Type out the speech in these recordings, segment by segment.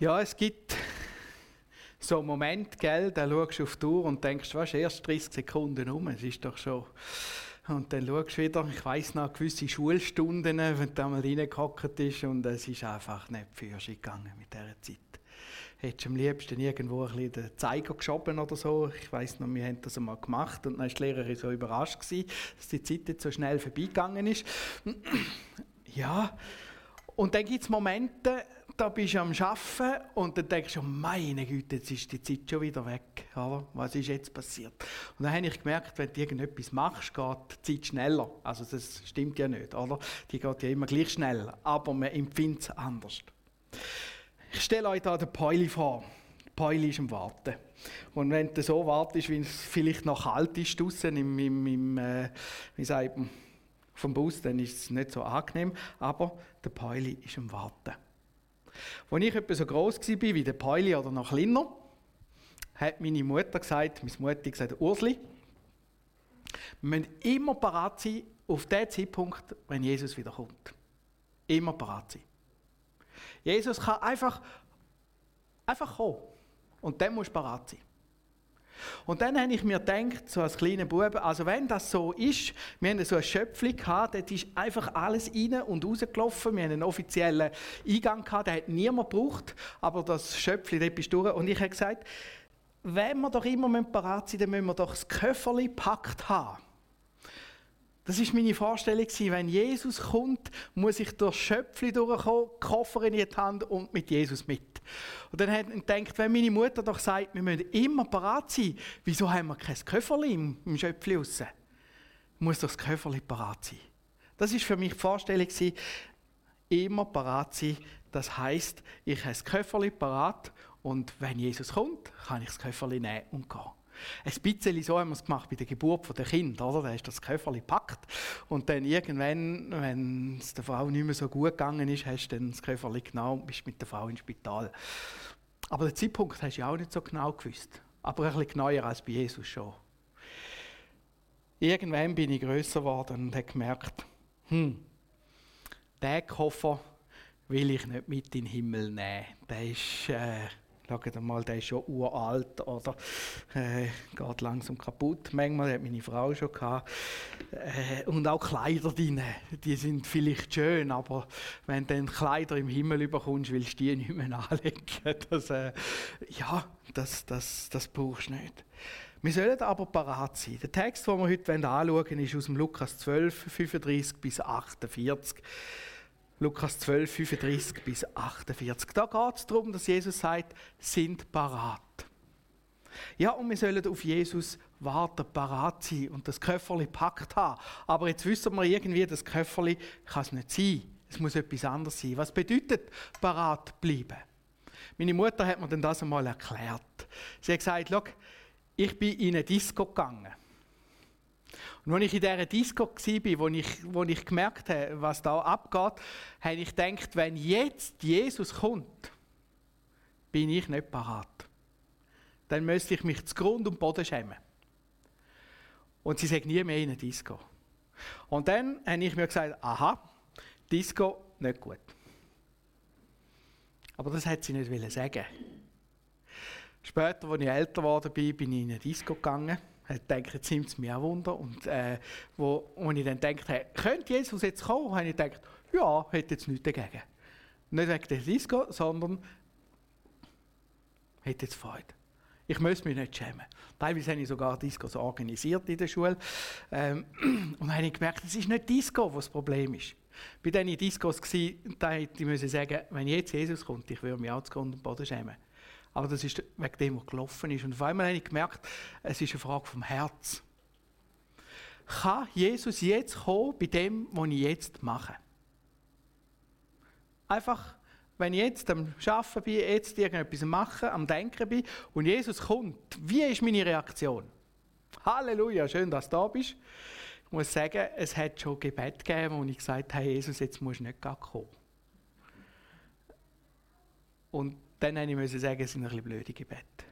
Ja, es gibt so einen Moment, gell, da schaust du auf die Uhr und denkst, was, erst 30 Sekunden um, es ist doch schon... Und dann schaust du wieder, ich weiss noch, gewisse Schulstunden, wenn du mal reingehockt bist und es ist einfach nicht für gegangen mit dieser Zeit. Hättest du am liebsten irgendwo ein bisschen den Zeiger geschoben oder so. Ich weiss noch, wir haben das einmal gemacht und dann war die Lehrerin so überrascht, gewesen, dass die Zeit jetzt so schnell vorbeigegangen ist. ja, und dann gibt es Momente, da bist du am Arbeiten und dann denkst du, meine Güte, jetzt ist die Zeit schon wieder weg. Oder? Was ist jetzt passiert? Und dann habe ich gemerkt, wenn du irgendetwas machst, geht die Zeit schneller. Also das stimmt ja nicht, oder? Die geht ja immer gleich schnell, aber man empfindet es anders. Ich stelle euch da den Päuli vor. Päuli ist am Warten. Und wenn du so wartest, wie es vielleicht noch kalt ist draußen im, im, im äh, wie sagt man, vom Bus, dann ist es nicht so angenehm. Aber der Päuli ist am Warten. Als ich etwa so groß war wie der Päuli oder noch kleiner, hat meine Mutter gesagt, meine Mutter gesagt, Ursli, wir müssen immer parat sein auf den Zeitpunkt, wenn Jesus wiederkommt. Immer parat sein. Jesus kann einfach, einfach kommen. Und dann musst du parat sein. Und dann habe ich mir gedacht, so als kleiner Bub, also wenn das so ist, wir haben so eine Schöpfung gehabt, dort ist einfach alles rein und rausgelaufen, wir haben einen offiziellen Eingang gehabt, den hat niemand gebraucht, aber das Schöpfchen, dort bist du Und ich habe gesagt, wenn wir doch immer parat sind, dann müssen wir doch das Köfferli packt haben. Das ist meine Vorstellung Wenn Jesus kommt, muss ich durch Schöpfli durchkommen, Koffer in die Hand und mit Jesus mit. Und dann hat ich gedacht, wenn meine Mutter doch sagt, wir müssen immer parat sein, wieso haben wir kein Köfferli im, im Schöpfli raus? Muss doch das Köfferli parat sein. Das ist für mich die Vorstellung immer parat sein. Das heißt, ich habe das Köfferli parat und wenn Jesus kommt, kann ich das Köfferli nehmen und gehen. Ein bisschen so haben wir es gemacht bei der Geburt der Kind, oder? Da du das Köfferli gepackt und dann irgendwann, wenn es der Frau nicht mehr so gut gegangen ist, hast du dann das Köfferli genommen und bist mit der Frau ins Spital. Aber den Zeitpunkt hast du ja auch nicht so genau gewusst. Aber ein bisschen genauer als bei Jesus schon. Irgendwann bin ich größer geworden und habe gemerkt, hm, den Koffer will ich nicht mit in den Himmel nehmen. Der ist... Äh, Schaut mal, der ist schon uralt oder äh, geht langsam kaputt. Manchmal hat meine Frau schon gehabt. Äh, und auch Kleider drin, die sind vielleicht schön, aber wenn du dann Kleider im Himmel überkommst, willst du die nicht mehr anlegen. Das, äh, ja, das, das, das brauchst du nicht. Wir sollen aber parat sein. Der Text, den wir heute anschauen wollen, ist aus dem Lukas 12, 35 bis 48. Lukas 12, 35 bis 48. Da geht es darum, dass Jesus sagt, sind parat. Ja, und wir sollen auf Jesus warten, parat sein und das Köfferli packt haben. Aber jetzt wissen wir irgendwie, das Köfferli kann es nicht sein. Es muss etwas anderes sein. Was bedeutet parat bleiben? Meine Mutter hat mir dann das einmal erklärt. Sie hat gesagt, ich bin in eine Disco gegangen. Und als ich in dieser Disco war, wo ich, wo ich gemerkt habe, was da abgeht, habe ich gedacht, wenn jetzt Jesus kommt, bin ich nicht parat. Dann müsste ich mich zu Grund und Boden schämen. Und sie sagt nie mehr in eine Disco. Und dann habe ich mir gesagt, aha, Disco nicht gut. Aber das hat sie nicht sagen. Später, als ich älter geworden bin, bin ich in eine Disco gegangen ich denke, jetzt nimmt es mich auch Wunder. Und äh, wo, wo ich dann gedacht habe, könnte Jesus jetzt kommen, habe ich gedacht, ja, hätte jetzt nichts dagegen. Nicht wegen der Disco, sondern hätte jetzt Freude. Ich muss mich nicht schämen. Teilweise habe ich sogar Discos organisiert in der Schule. Ähm, und habe ich gemerkt, es ist nicht Disco, was das Problem ist. Bei diesen Discos war, da hätte ich sagen wenn jetzt Jesus kommt, ich würde mich auch zu Grund und Boden schämen. Aber das ist wegen dem, was gelaufen ist. Und auf einmal habe ich gemerkt, es ist eine Frage vom Herz. Kann Jesus jetzt kommen bei dem, was ich jetzt mache? Einfach, wenn ich jetzt am Arbeiten bin, jetzt irgendetwas mache, am Denken bin und Jesus kommt, wie ist meine Reaktion? Halleluja, schön, dass du da bist. Ich muss sagen, es hat schon Gebet gegeben, wo ich gesagt habe, Jesus, jetzt musst du nicht kommen. Und dann musste ich sagen, es sind ein bisschen blöde Gebete.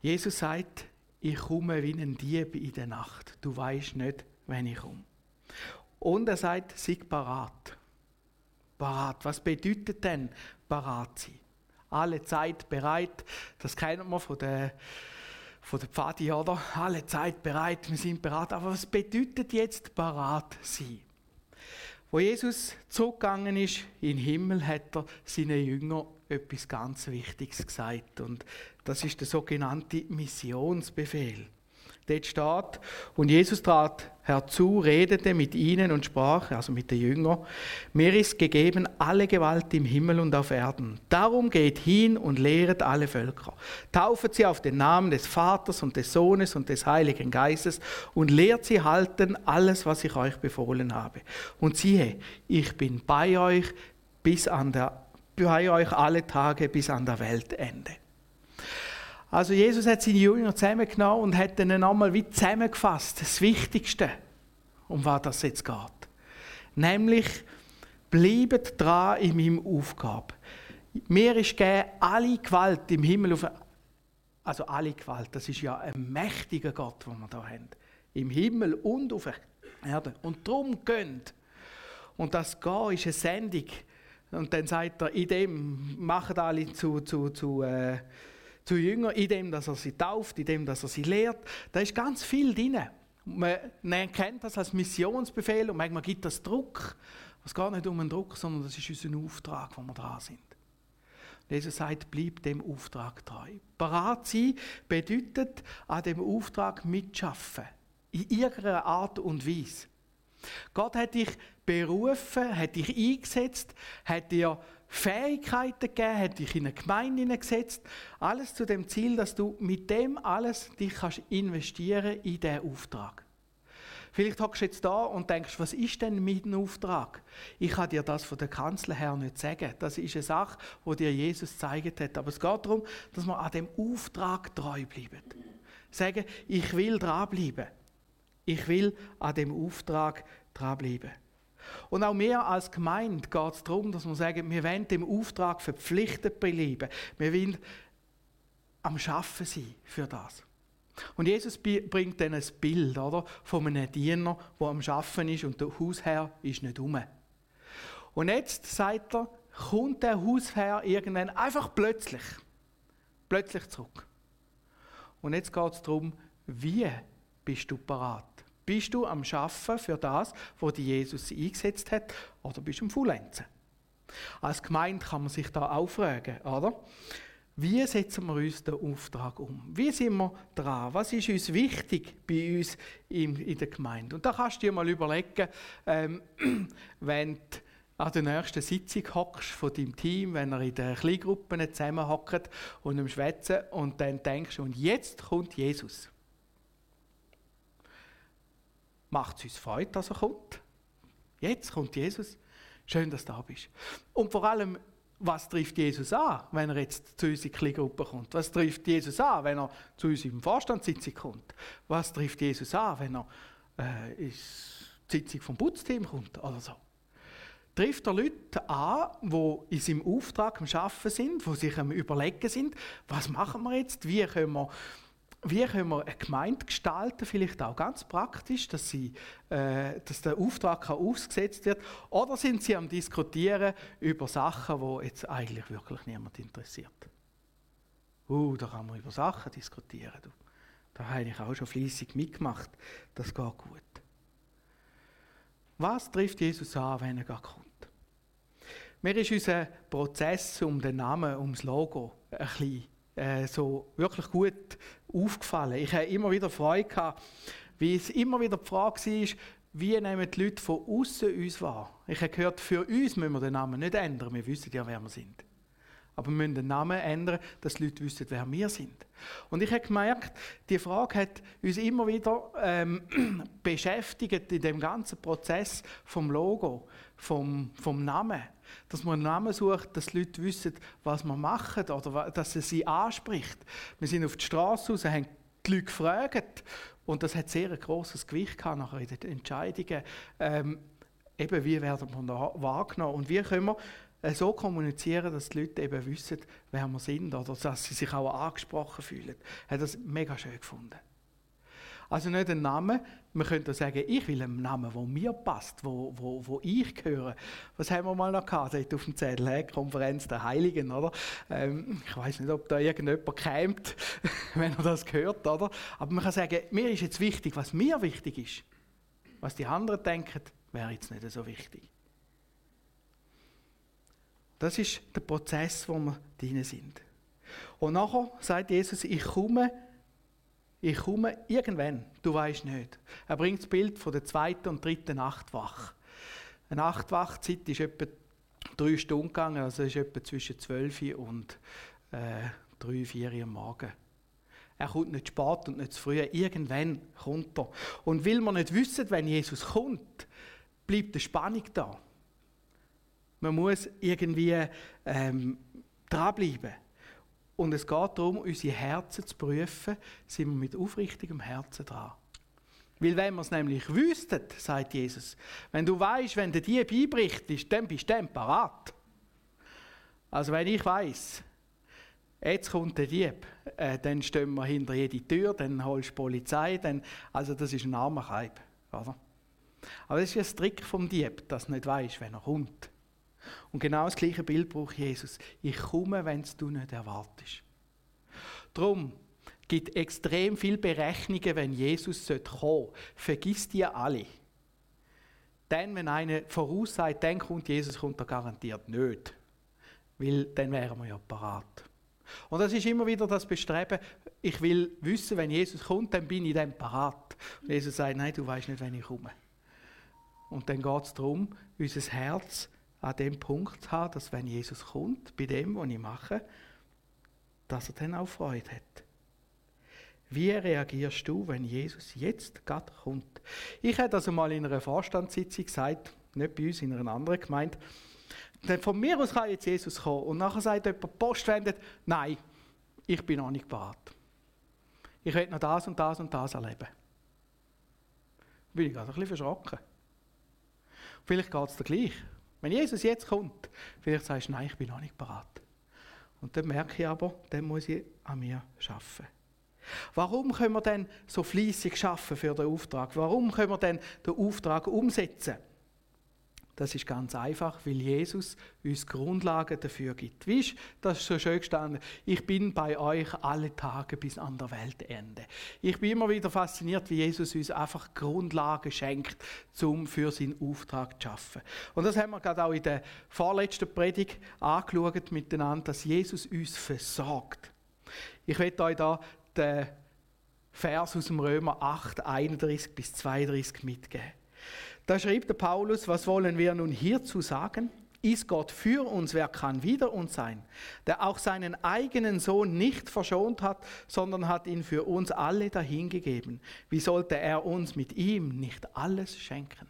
Jesus sagt, ich komme wie ein Dieb in der Nacht. Du weißt nicht, wenn ich komme. Und er sagt, sei parat. parat. Was bedeutet denn parat sein? Alle Zeit bereit, das kennt man von der, von der Pfadi, oder? Alle Zeit bereit, wir sind bereit. Aber was bedeutet jetzt parat sein? Wo Jesus zurückgegangen ist in den Himmel, hat er seinen Jüngern etwas ganz Wichtiges gesagt. Und das ist der sogenannte Missionsbefehl. Dort steht, und Jesus trat herzu, redete mit ihnen und sprach, also mit den Jüngern, mir ist gegeben alle Gewalt im Himmel und auf Erden. Darum geht hin und lehret alle Völker. Taufet sie auf den Namen des Vaters und des Sohnes und des Heiligen Geistes und lehrt sie halten alles, was ich euch befohlen habe. Und siehe, ich bin bei euch bis an der, bei euch alle Tage bis an der Weltende. Also Jesus hat seine Jünger zusammengenommen und hat ihnen einmal wie zusammengefasst, das Wichtigste, um was das jetzt geht. Nämlich, bleibt dran in meinem Aufgabe. Mir ist gegeben, alle Gewalt im Himmel auf also alle Gewalt, das ist ja ein mächtiger Gott, den wir da haben. Im Himmel und auf der Erde. Und darum gönnt. Und das Gehen ist eine Sendung. Und dann sagt er, in dem machen alle zu, zu, zu äh, zu Jüngern, indem dass er sie tauft, indem dass er sie lehrt. Da ist ganz viel drin. Man kennt das als Missionsbefehl und manchmal gibt das Druck. Es geht nicht um einen Druck, sondern das ist unser Auftrag, wo wir dran sind. Jesus sagt, bleib dem Auftrag treu. Parat sein bedeutet, an dem Auftrag mitschaffen. In irgendeiner Art und Weise. Gott hat dich berufen, hat dich eingesetzt, hat dir Fähigkeiten gegeben, hat dich in eine Gemeinde gesetzt. Alles zu dem Ziel, dass du mit dem alles dich kannst investieren in diesen Auftrag. Vielleicht hockst du jetzt da und denkst, was ist denn mein Auftrag? Ich kann dir das von der Kanzler her nicht sagen. Das ist eine Sache, die dir Jesus gezeigt hat. Aber es geht darum, dass wir an dem Auftrag treu bleiben. Sagen, ich will dranbleiben. Ich will an dem Auftrag dranbleiben. Und auch mehr als Gemeinde geht es darum, dass wir sagen, wir wollen dem Auftrag verpflichtet bleiben. Wir wollen am Schaffen sein für das. Und Jesus bringt dann ein Bild oder, von einem Diener, der am Schaffen ist und der Hausherr ist nicht um. Und jetzt sagt er, kommt der Hausherr irgendwann einfach plötzlich, plötzlich zurück. Und jetzt geht es darum, wie bist du parat? Bist du am Schaffen für das, wo die Jesus eingesetzt hat, oder bist du am Faulenzen? Als Gemeinde kann man sich da auch fragen, oder? Wie setzen wir uns den Auftrag um? Wie sind wir dran? Was ist uns wichtig bei uns in, der Gemeinde? Und da kannst du dir mal überlegen, ähm, wenn du an der nächsten Sitzung hockst von deinem Team, wenn ihr in den Kleingruppen zusammenhockt und am Schwätzen und dann denkst, und jetzt kommt Jesus macht es uns Freude, dass er kommt. Jetzt kommt Jesus. Schön, dass du da bist. Und vor allem, was trifft Jesus an, wenn er jetzt zu uns in die Kleingruppe kommt? Was trifft Jesus an, wenn er zu uns im Vorstandssitzung kommt? Was trifft Jesus an, wenn er äh, in die Sitzung vom Putzteam kommt oder so? Trifft er Leute an, die in seinem Auftrag am Arbeiten sind, die sich am Überlegen sind, was machen wir jetzt, wie können wir wie können wir eine Gemeinde gestalten, vielleicht auch ganz praktisch, dass, sie, äh, dass der Auftrag kann ausgesetzt wird? Oder sind Sie am Diskutieren über Sachen, die jetzt eigentlich wirklich niemand interessiert? Uh, da kann man über Sachen diskutieren. Du. Da habe ich auch schon fließig mitgemacht. Das geht gut. Was trifft Jesus an, wenn er kommt? Mir ist unser Prozess um den Namen, um das Logo ein bisschen äh, so wirklich gut aufgefallen. Ich habe immer wieder Freude gehabt, wie es immer wieder die Frage war, wie nehmen die Leute von außen uns wahr? Ich habe gehört, für uns müssen wir den Namen nicht ändern, wir wissen ja, wer wir sind. Aber wir müssen den Namen ändern, dass die Leute wissen, wer wir sind. Und ich habe gemerkt, die Frage hat uns immer wieder ähm, beschäftigt in dem ganzen Prozess vom Logo, vom, vom Namen dass man einen Namen sucht, dass die Leute wissen, was wir machen oder dass er sie anspricht. Wir sind auf die Straße raus, haben die Leute gefragt und das hat sehr ein grosses Gewicht gehabt nachher in den Entscheidungen. Ähm, eben, wie werden wir da wahrgenommen und wie können wir so kommunizieren, dass die Leute eben wissen, wer wir sind oder dass sie sich auch angesprochen fühlen. Ich habe das mega schön gefunden. Also nicht einen Namen, man könnte sagen, ich will einen Namen, der mir passt, wo, wo, wo ich gehöre. Was haben wir mal noch gehabt, dort auf dem Zettel, hey? Konferenz der Heiligen, oder? Ähm, ich weiß nicht, ob da irgendjemand kämmt, wenn er das hört, oder? Aber man kann sagen, mir ist jetzt wichtig, was mir wichtig ist. Was die anderen denken, wäre jetzt nicht so wichtig. Das ist der Prozess, wo wir drin sind. Und nachher sagt Jesus, ich komme ich komme irgendwann, du weißt nicht. Er bringt das Bild von der zweiten und dritten Nachtwache. Eine Nachtwachzeit ist etwa drei Stunden gegangen, also ist etwa zwischen zwölf und äh, drei, vier Uhr am Morgen. Er kommt nicht spät und nicht zu früh. Irgendwann kommt er. Und will man nicht wissen, wenn Jesus kommt, bleibt die Spannung da. Man muss irgendwie ähm, dranbleiben. Und es geht darum, unsere Herzen zu prüfen, sind wir mit aufrichtigem Herzen dran. Weil wenn wir es nämlich wüssten, sagt Jesus, wenn du weißt, wenn der Dieb einbricht, dann bist du dann parat. Also wenn ich weiß, jetzt kommt der Dieb, äh, dann stehen wir hinter jede Tür, dann holst du die Polizei, dann, also das ist ein armer Kaib, oder? Aber das ist ein Trick vom Dieb, dass du nicht weißt, wenn er kommt. Und genau das gleiche Bild braucht Jesus. Ich komme, wenn du nicht erwartest. Darum gibt es extrem viele Berechnungen, wenn Jesus kommen sollte. Vergiss die alle. Denn wenn einer voraussagt, dann kommt Jesus, kommt er garantiert nicht. Weil dann wären wir ja parat. Und das ist immer wieder das Bestreben, ich will wissen, wenn Jesus kommt, dann bin ich dann parat. Und Jesus sagt, nein, du weißt nicht, wenn ich komme. Und dann geht es darum, unser Herz an dem Punkt haben, dass wenn Jesus kommt, bei dem, was ich mache, dass er dann auch Freude hat. Wie reagierst du, wenn Jesus jetzt gerade kommt? Ich hätte also mal in einer Vorstandssitzung gesagt, nicht bei uns, in einer anderen Gemeinde, von mir aus kann jetzt Jesus kommen und nachher sagt jemand, Post wendet, nein, ich bin noch nicht bereit. Ich will noch das und das und das erleben. Bin ich gerade ein bisschen verschrocken. Vielleicht geht es dir gleich. Wenn Jesus jetzt kommt, vielleicht sagst du, nein, ich bin noch nicht bereit. Und dann merke ich aber, dann muss ich an mir arbeiten. Warum können wir denn so fließig arbeiten für den Auftrag? Warum können wir denn den Auftrag umsetzen? Das ist ganz einfach, weil Jesus uns Grundlagen dafür gibt. Wie ist das so schön gestanden? Ich bin bei euch alle Tage bis an der Weltende. Ich bin immer wieder fasziniert, wie Jesus uns einfach Grundlagen schenkt, um für seinen Auftrag zu schaffen. Und das haben wir gerade auch in der vorletzten Predigt angeschaut miteinander, dass Jesus uns versorgt. Ich werde euch da den Vers aus dem Römer 8, 31 bis 32 mitgeben. Da schrieb der Paulus, was wollen wir nun hierzu sagen? Ist Gott für uns, wer kann wider uns sein? Der auch seinen eigenen Sohn nicht verschont hat, sondern hat ihn für uns alle dahingegeben. Wie sollte er uns mit ihm nicht alles schenken?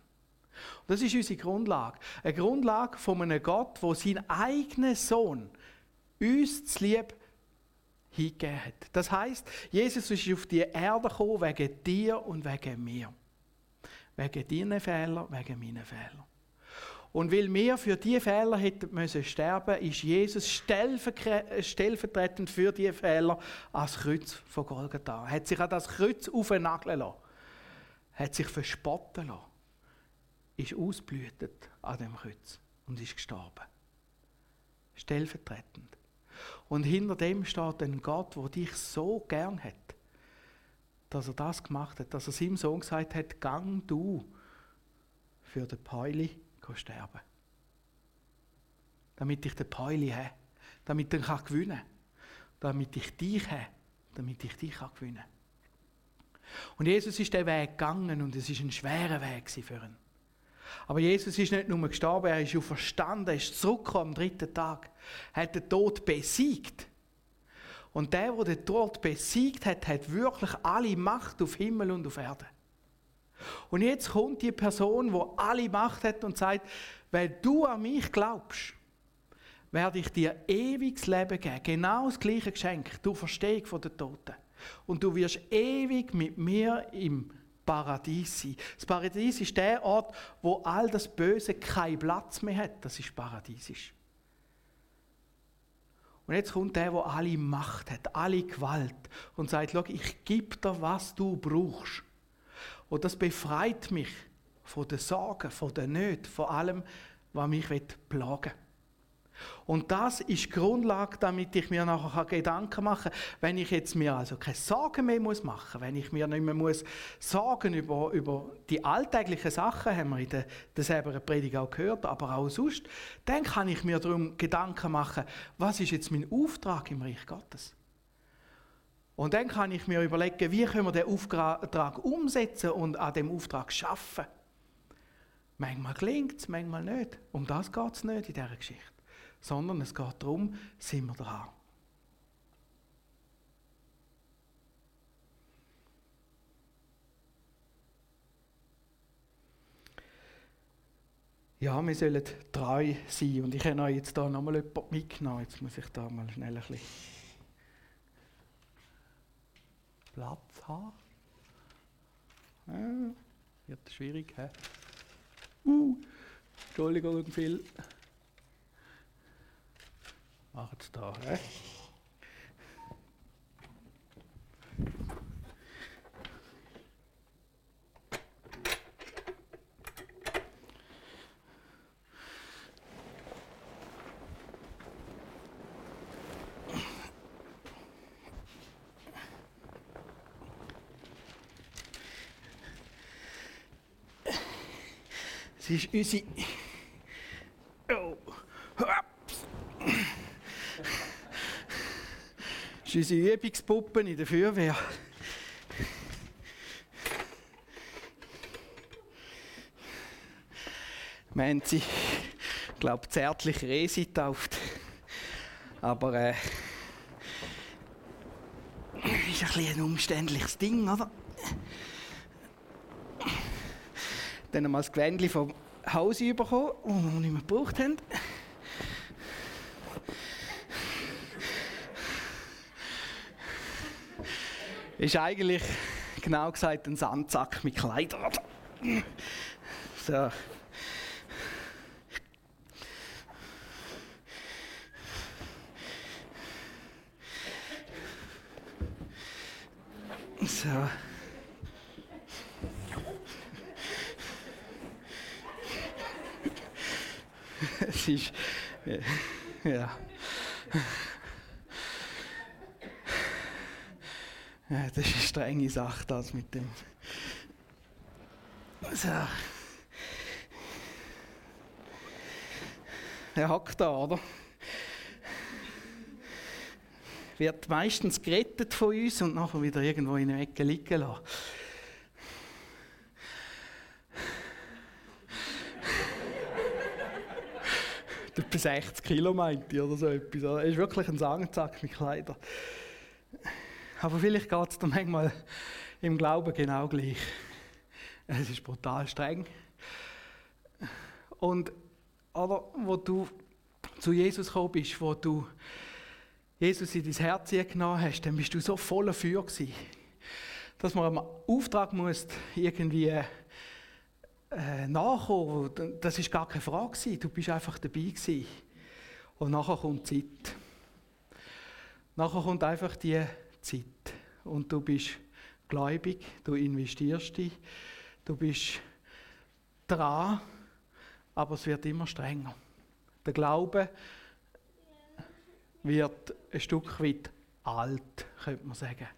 Und das ist unsere Grundlage. Eine Grundlage von einem Gott, wo sein eigener Sohn uns zu lieb hingegeben hat. Das heißt, Jesus ist auf die Erde gekommen wegen dir und wegen mir. Wegen deinen Fehlern, wegen meinen Fehlern. Und weil wir für diese Fehler hätten müssen sterben, ist Jesus stellvertretend für diese Fehler ans Kreuz von Golgatha. Er hat sich an das Kreuz aufnageln lassen. Hat sich verspotten lassen. Ist ausblühtet an dem Kreuz und ist gestorben. Stellvertretend. Und hinter dem steht ein Gott, der dich so gern hat dass er das gemacht hat, dass er seinem Sohn gesagt hat, gang du für den Pauli sterben. Damit ich den Pauli habe, damit ich ihn gewinnen kann, damit ich dich habe, damit ich dich gewinnen kann. Und Jesus ist den Weg gegangen und es ist ein schwerer Weg für ihn. Aber Jesus ist nicht nur gestorben, er ist auch verstanden, er ist zurückgekommen am dritten Tag, hat den Tod besiegt. Und der, der den Tod besiegt hat, hat wirklich alle Macht auf Himmel und auf Erde. Und jetzt kommt die Person, die alle Macht hat und sagt, weil du an mich glaubst, werde ich dir ewiges Leben geben. Genau das gleiche Geschenk, du Verstehung von den Toten. Und du wirst ewig mit mir im Paradies sein. Das Paradies ist der Ort, wo all das Böse keinen Platz mehr hat. Das ist paradiesisch. Und jetzt kommt der, der alle Macht hat, alle Gewalt und sagt, schau, ich gebe dir, was du brauchst. Und das befreit mich von den Sorgen, von den Nöten, von allem, was mich plagen will. Und das ist die Grundlage, damit ich mir nachher Gedanken machen kann, wenn ich jetzt mir also keine Sorgen mehr machen muss, wenn ich mir nicht mehr muss Sorgen über, über die alltäglichen Sachen, haben wir in der, der selber Predigt auch gehört, aber auch sonst, dann kann ich mir darum Gedanken machen, was ist jetzt mein Auftrag im Reich Gottes? Und dann kann ich mir überlegen, wie können wir den Auftrag umsetzen und an dem Auftrag schaffen. Manchmal gelingt es, manchmal nicht. Um das geht es nicht in dieser Geschichte sondern es geht darum, sind wir dran. Ja, wir sollen drei sein. Und ich habe euch jetzt hier nochmal jemanden mitgenommen. Jetzt muss ich da mal schnell ein bisschen Platz haben. Ja, wird schwierig. He? Uh, Entschuldigung, viel. Macht es da. He? Es ist unsere ist unsere Übungspuppe in der Feuerwehr. Wir haben sie, ich glaube zärtlich Resi getauft. Aber äh, ist ein, bisschen ein umständliches Ding, oder? Dann haben wir das Gewändchen vom Haus bekommen, das wir nicht mehr gebraucht haben. Ist eigentlich genau gesagt ein Sandsack mit Kleidern. So. So. es ist. Ja. Ja, das ist eine strenge Sache, das mit dem. So. Er hackt da, oder? Wird meistens gerettet von uns und nachher wieder irgendwo in der Ecke liegen lassen. Bist 60 Kilo, meint oder so etwas. Er ist wirklich ein Sangenzack mit Kleidern. Aber vielleicht geht es dir manchmal im Glauben genau gleich. Es ist brutal streng. Und oder, wo du zu Jesus gekommen bist, wo du Jesus in dein Herz genommen hast, dann bist du so voller Feuer gewesen, dass man am Auftrag muss irgendwie äh, nachkommen. Das ist gar keine Frage gewesen. Du bist einfach dabei gewesen. Und nachher kommt Zeit. Nachher kommt einfach die Zeit. Und du bist gläubig, du investierst dich, du bist dran, aber es wird immer strenger. Der Glaube wird ein Stück weit alt, könnte man sagen.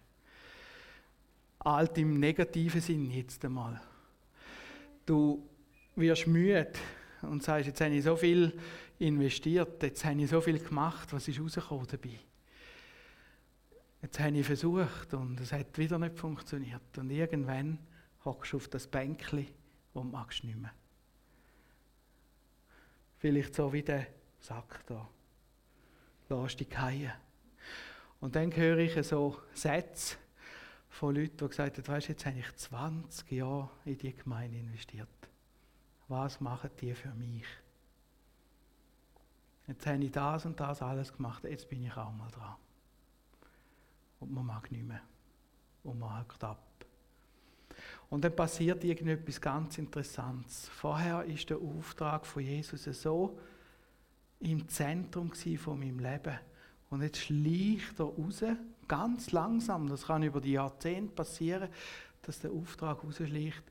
Alt im negativen Sinn jetzt einmal. Du wirst müde und sagst, jetzt habe ich so viel investiert, jetzt habe ich so viel gemacht, was ist rausgekommen dabei? Jetzt habe ich versucht und es hat wieder nicht funktioniert. Und irgendwann hockst du auf das Bänkchen und magst nicht mehr. Vielleicht so wie der Sack da. Lass dich fallen. Und dann höre ich so Sätze von Leuten, die gesagt haben, weißt, jetzt habe ich 20 Jahre in die Gemeinde investiert. Was machen die für mich? Jetzt habe ich das und das alles gemacht, jetzt bin ich auch mal dran und man mag nicht mehr. Und man hakt ab. Und dann passiert irgendetwas ganz Interessantes. Vorher ist der Auftrag von Jesus so im Zentrum von meinem Leben. Und jetzt schleicht er raus, ganz langsam, das kann über die Jahrzehnte passieren, dass der Auftrag rausschleicht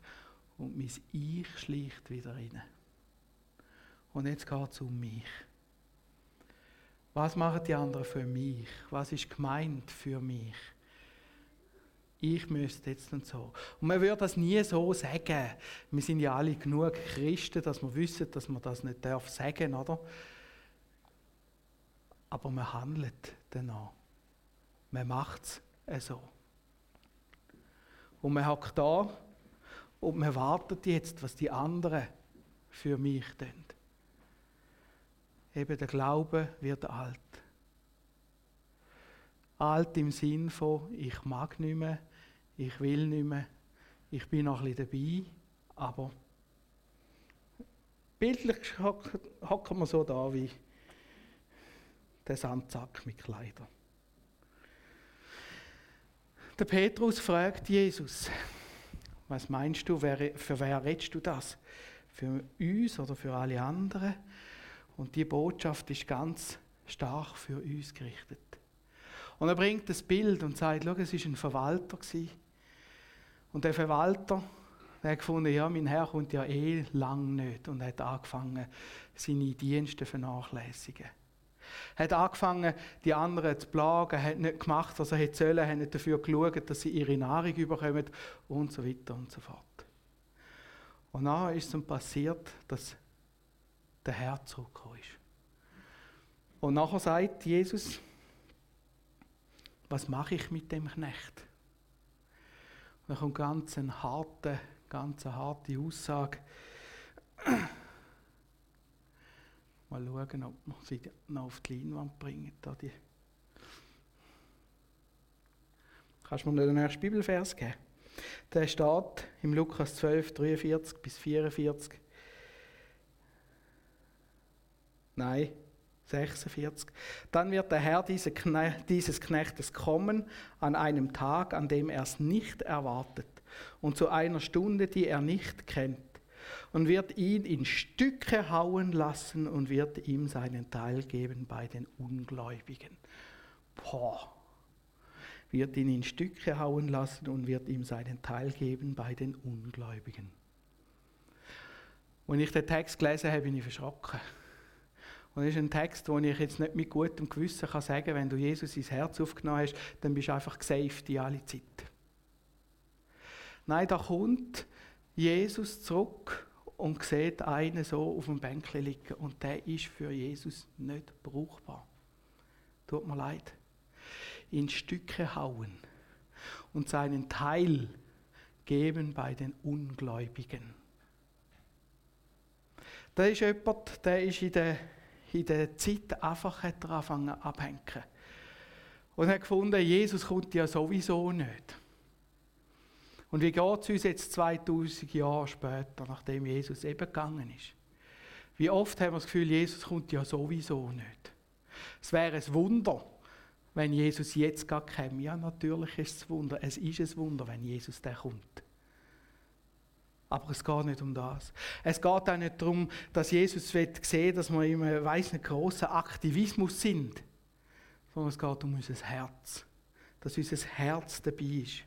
und mein Ich schlicht wieder rein. Und jetzt geht es um mich. Was machen die anderen für mich? Was ist gemeint für mich? Ich müsste jetzt und so. Und man würde das nie so sagen. Wir sind ja alle genug Christen, dass wir wissen, dass man das nicht darf sagen, oder? Aber man handelt danach. Man macht es so. Und man hockt da und man wartet jetzt, was die anderen für mich tun. Eben der Glaube wird alt. Alt im Sinn von, ich mag nicht mehr, ich will nicht mehr, ich bin noch ein bisschen dabei, aber bildlich hocken wir so da wie der Sandsack mit Kleidern. Der Petrus fragt Jesus, was meinst du, für wer redest du das? Für uns oder für alle anderen? Und die Botschaft ist ganz stark für uns gerichtet. Und er bringt das Bild und sagt, schau, es war ein Verwalter. Und der Verwalter, der hat gefunden, ja, mein Herr kommt ja eh lang nicht und hat angefangen, seine Dienste zu vernachlässigen hat angefangen, die anderen zu plagen, hat nicht gemacht, was er hätte sollen, hat nicht dafür geschaut, dass sie ihre Nahrung überkommen und so weiter und so fort. Und dann ist es dann passiert, dass der Herr zurückgekommen ist. Und nachher sagt Jesus, was mache ich mit dem Knecht? Und dann kommt ganz eine harte, ganz eine harte Aussage. Mal schauen, ob wir sie noch auf die Leinwand bringen. Da die. Kannst du mir den nächsten Bibelvers geben? Der steht im Lukas 12, 43 bis 44. Nein, 46. Dann wird der Herr dieses Knechtes kommen an einem Tag, an dem er es nicht erwartet und zu einer Stunde, die er nicht kennt und wird ihn in Stücke hauen lassen und wird ihm seinen Teil geben bei den Ungläubigen. Boah. Wird ihn in Stücke hauen lassen und wird ihm seinen Teil geben bei den Ungläubigen. Als ich den Text gelesen habe, bin ich verschrocken. Und das ist ein Text, wo ich jetzt nicht mit gutem Gewissen kann sagen kann, wenn du Jesus ins Herz aufgenommen hast, dann bist du einfach gesaved in alle Zeit. Nein, da kommt Jesus zurück und sieht einen so auf dem Bänkchen liegen und der ist für Jesus nicht brauchbar. Tut mir leid. In Stücke hauen und seinen Teil geben bei den Ungläubigen. Da ist jemand, der ist in der, in der Zeit einfach angefangen abhängen. Und hat gefunden, Jesus kommt ja sowieso nicht. Und wie geht es uns jetzt 2000 Jahre später, nachdem Jesus eben gegangen ist? Wie oft haben wir das Gefühl, Jesus kommt ja sowieso nicht. Es wäre ein Wunder, wenn Jesus jetzt gar käme. Ja, natürlich ist es ein Wunder. Es ist ein Wunder, wenn Jesus da kommt. Aber es geht nicht um das. Es geht auch nicht darum, dass Jesus will, dass wir in einem weiss nicht, grossen Aktivismus sind. Sondern es geht um unser Herz. Dass unser Herz dabei ist.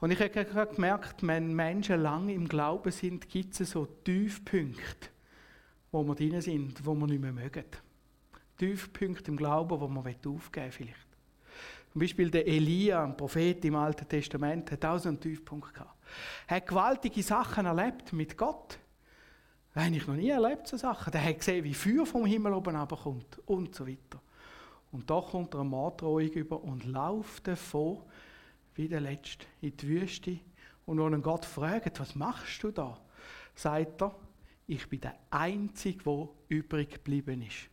Und ich habe gerade gemerkt, wenn Menschen lange im Glauben sind, gibt es so Tiefpunkte, wo wir drin sind, wo wir nicht mehr mögen. Tiefpunkte im Glauben, wo man aufgeben will vielleicht. Zum Beispiel der Elia, ein Prophet im Alten Testament, hat auch so einen Tiefpunkt gehabt. Er hat gewaltige Sachen erlebt mit Gott. Das habe ich noch nie erlebt, so Sachen. Der hat gesehen, wie Feuer vom Himmel oben kommt und so weiter. Und da kommt er eine Morddrohung über und läuft davon wie der Letzte, in die Wüste. Und wenn Gott fragt, was machst du da? Sagt er, ich bin der Einzige, der übrig geblieben ist.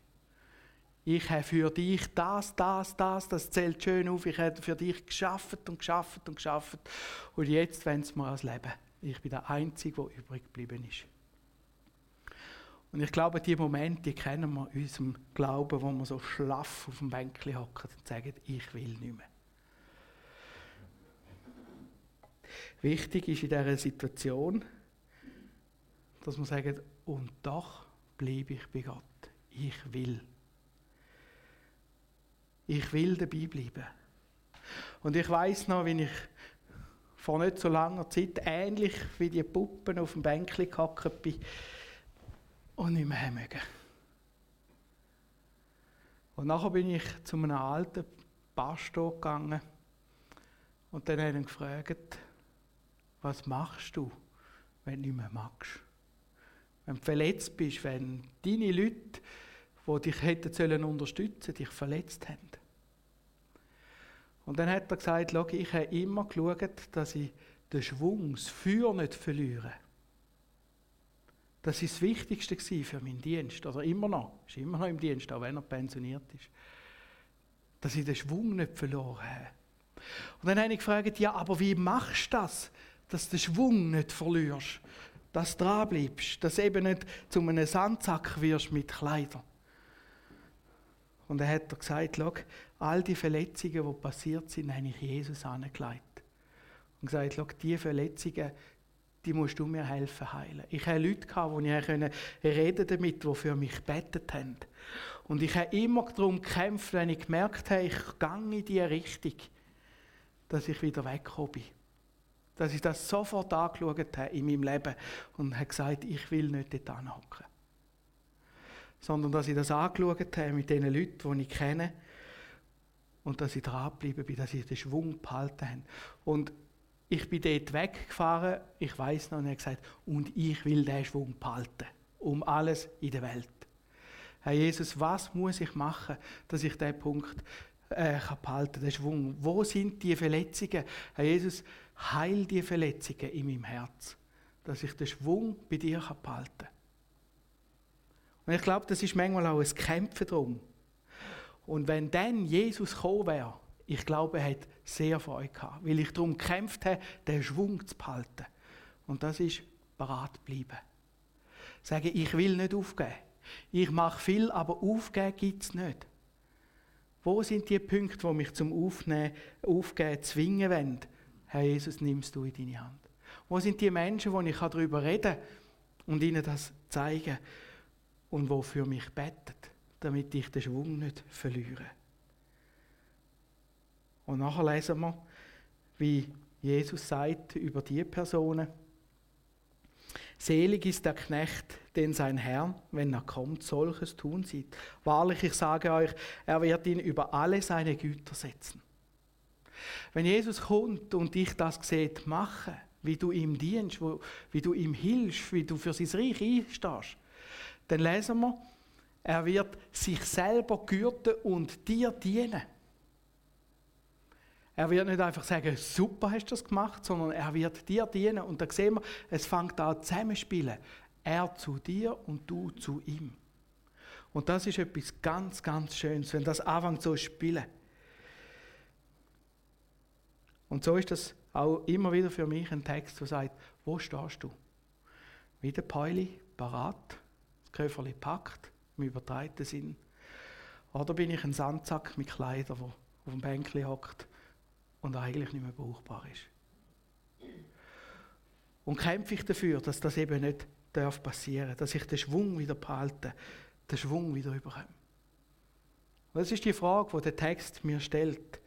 Ich habe für dich das, das, das, das zählt schön auf. Ich habe für dich geschafft und geschafft und geschafft. Und jetzt wollen sie mir als Leben. Ich bin der Einzige, der übrig geblieben ist. Und ich glaube, die Momente, die kennen wir in unserem Glauben, wo wir so schlaff auf dem Bänkchen hocken und sagen, ich will nicht mehr. Wichtig ist in dieser Situation, dass man sagt, und doch bleibe ich bei Gott. Ich will. Ich will dabei bleiben. Und ich weiß noch, wenn ich vor nicht so langer Zeit ähnlich wie die Puppen auf dem Bänkchen gehockt bin und nicht mehr mögen. Und nachher bin ich zu einem alten Pastor gegangen und dann habe ich ihn gefragt, was machst du, wenn du nicht mehr magst? Wenn du verletzt bist, wenn deine Leute, die dich hätten sollen dich verletzt haben. Und dann hat er gesagt, ich habe immer geschaut, dass ich den Schwung, das Feuer nicht verliere. Das war das Wichtigste für meinen Dienst. Oder immer noch. Ist immer noch im Dienst, auch wenn er pensioniert ist. Dass ich den Schwung nicht verloren habe. Und dann habe ich gefragt, ja, aber wie machst du das, dass du den Schwung nicht verlierst? Dass du dranbleibst, dass du eben nicht zu einem Sandsack wirst mit Kleidern. Und dann hat er gesagt, schau, all die Verletzungen, die passiert sind, habe ich Jesus angelegt. Und gesagt, schau, diese Verletzungen, die musst du mir helfen heilen. Ich hatte Leute, die ich damit reden damit, die für mich betet haben. Und ich habe immer darum gekämpft, wenn ich gemerkt habe, ich gehe in diese Richtung, dass ich wieder weggekommen bin. Dass ich das sofort angeschaut habe in meinem Leben und habe gesagt, ich will nicht dort anhocken. Sondern dass ich das angeschaut habe mit den Leuten, die ich kenne und dass ich dranbleiben bin, dass ich den Schwung behalten habe. Und ich bin dort weggefahren, ich weiß noch, und er hat gesagt, und ich will den Schwung behalten. Um alles in der Welt. Herr Jesus, was muss ich machen, dass ich diesen Punkt äh, kann behalten den Schwung? Wo sind die Verletzungen? Herr Jesus, heil die Verletzungen in meinem Herz, dass ich den Schwung bei dir kann behalten kann. Und ich glaube, das ist manchmal auch ein Kämpfen darum. Und wenn dann Jesus gekommen wäre, ich glaube, er hat sehr Freude gehabt, weil ich darum gekämpft habe, den Schwung zu behalten. Und das ist parat bleiben. Sagen, ich will nicht aufgeben. Ich mache viel, aber aufgeben gibt es nicht. Wo sind die Punkte, die mich zum Aufnehmen, Aufgeben zwingen wollen? Herr Jesus, nimmst du in deine Hand. Wo sind die Menschen, wo ich darüber reden kann und ihnen das zeigen und wo für mich beten, damit ich den Schwung nicht verliere? Und nachher lesen wir, wie Jesus sagt über die Personen, Selig ist der Knecht, den sein Herr, wenn er kommt, solches tun sieht. Wahrlich, ich sage euch, er wird ihn über alle seine Güter setzen. Wenn Jesus kommt und dich das sieht, machen, wie du ihm dienst, wie du ihm hilfst, wie du für sein Reich einstehst, dann lesen wir, er wird sich selber gürten und dir dienen. Er wird nicht einfach sagen, super hast du das gemacht, sondern er wird dir dienen. Und da sehen wir, es fängt an zusammenspielen. Er zu dir und du zu ihm. Und das ist etwas ganz, ganz Schönes, wenn das anfängt so zu spielen. Und so ist das auch immer wieder für mich ein Text, der sagt, wo stehst du? Wie der Päuli, parat, das Köfferli packt, im übertreiten Sinn. Oder bin ich ein Sandsack mit Kleidern, der auf dem Bänkchen hockt und eigentlich nicht mehr brauchbar ist. Und kämpfe ich dafür, dass das eben nicht darf passieren, dass ich den Schwung wieder behalte, den Schwung wieder überkomme. das ist die Frage, die der Text mir stellt,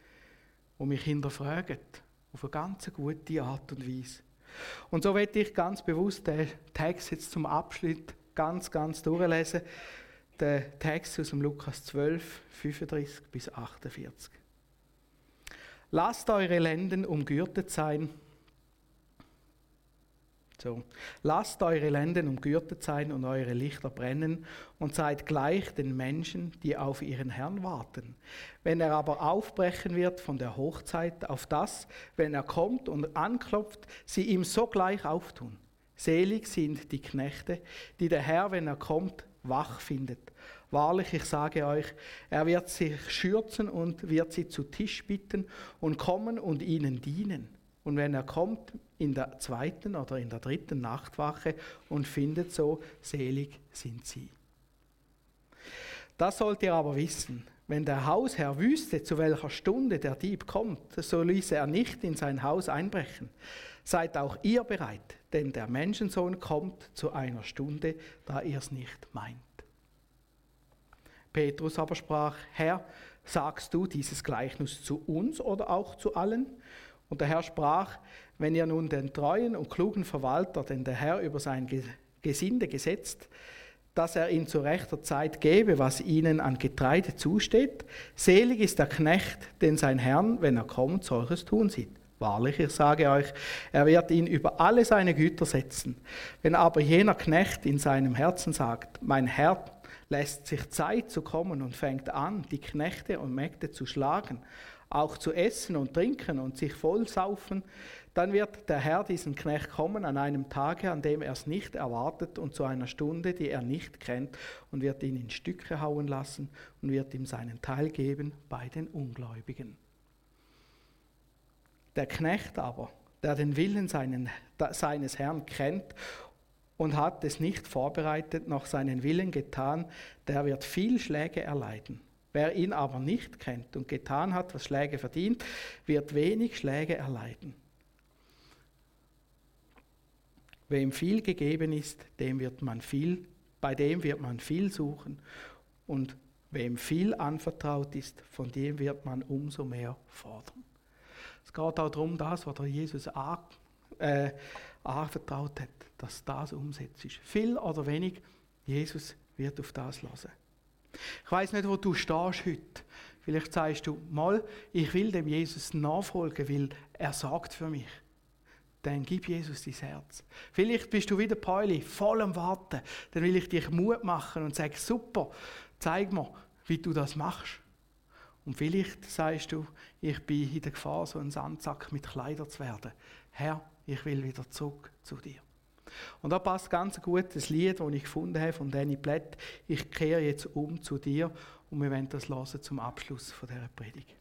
und mich hinterfragt, auf eine ganz gute Art und Weise. Und so werde ich ganz bewusst den Text jetzt zum Abschluss ganz, ganz durchlesen. Der Text aus dem Lukas 12, 35 bis 48. Lasst eure Lenden umgürtet sein. So. Lasst eure Lenden umgürtet sein und eure Lichter brennen und seid gleich den Menschen, die auf ihren Herrn warten. Wenn er aber aufbrechen wird von der Hochzeit auf das, wenn er kommt und anklopft, sie ihm sogleich auftun. Selig sind die Knechte, die der Herr, wenn er kommt, wach findet. Wahrlich, ich sage euch, er wird sich schürzen und wird sie zu Tisch bitten und kommen und ihnen dienen. Und wenn er kommt in der zweiten oder in der dritten Nachtwache und findet so, selig sind sie. Das sollt ihr aber wissen. Wenn der Hausherr wüsste, zu welcher Stunde der Dieb kommt, so ließe er nicht in sein Haus einbrechen. Seid auch ihr bereit, denn der Menschensohn kommt zu einer Stunde, da ihr es nicht meint. Petrus aber sprach, Herr, sagst du dieses Gleichnis zu uns oder auch zu allen? Und der Herr sprach, wenn ihr nun den treuen und klugen Verwalter, den der Herr über sein Gesinde gesetzt, dass er ihn zu rechter Zeit gebe, was ihnen an Getreide zusteht. Selig ist der Knecht, den sein Herrn, wenn er kommt, solches tun sieht. Wahrlich, ich sage euch, er wird ihn über alle seine Güter setzen. Wenn aber jener Knecht in seinem Herzen sagt, mein Herr lässt sich Zeit zu kommen und fängt an, die Knechte und Mägde zu schlagen, auch zu essen und trinken und sich vollsaufen, dann wird der Herr diesen Knecht kommen an einem Tage, an dem er es nicht erwartet und zu einer Stunde, die er nicht kennt, und wird ihn in Stücke hauen lassen und wird ihm seinen Teil geben bei den Ungläubigen. Der Knecht aber, der den Willen seinen, seines Herrn kennt und hat es nicht vorbereitet, noch seinen Willen getan, der wird viel Schläge erleiden. Wer ihn aber nicht kennt und getan hat, was Schläge verdient, wird wenig Schläge erleiden. Wem viel gegeben ist, dem wird man viel, bei dem wird man viel suchen. Und wem viel anvertraut ist, von dem wird man umso mehr fordern. Es geht auch darum, das, was Jesus äh, anvertraut hat, dass das umsetzt ist. Viel oder wenig, Jesus wird auf das lassen. Ich weiß nicht, wo du stehst heute. Vielleicht sagst du mal, ich will dem Jesus nachfolgen, weil er sagt für mich dann gib Jesus dein Herz. Vielleicht bist du wieder Pauli, voll am Warten. Dann will ich dich Mut machen und sage, super, zeig mir, wie du das machst. Und vielleicht sagst du, ich bin in der Gefahr, so ein Sandsack mit Kleidern zu werden. Herr, ich will wieder zurück zu dir. Und da passt ganz gut das Lied, das ich gefunden habe von Danny Blatt. Ich kehre jetzt um zu dir und wir werden das hören zum Abschluss von dieser Predigt.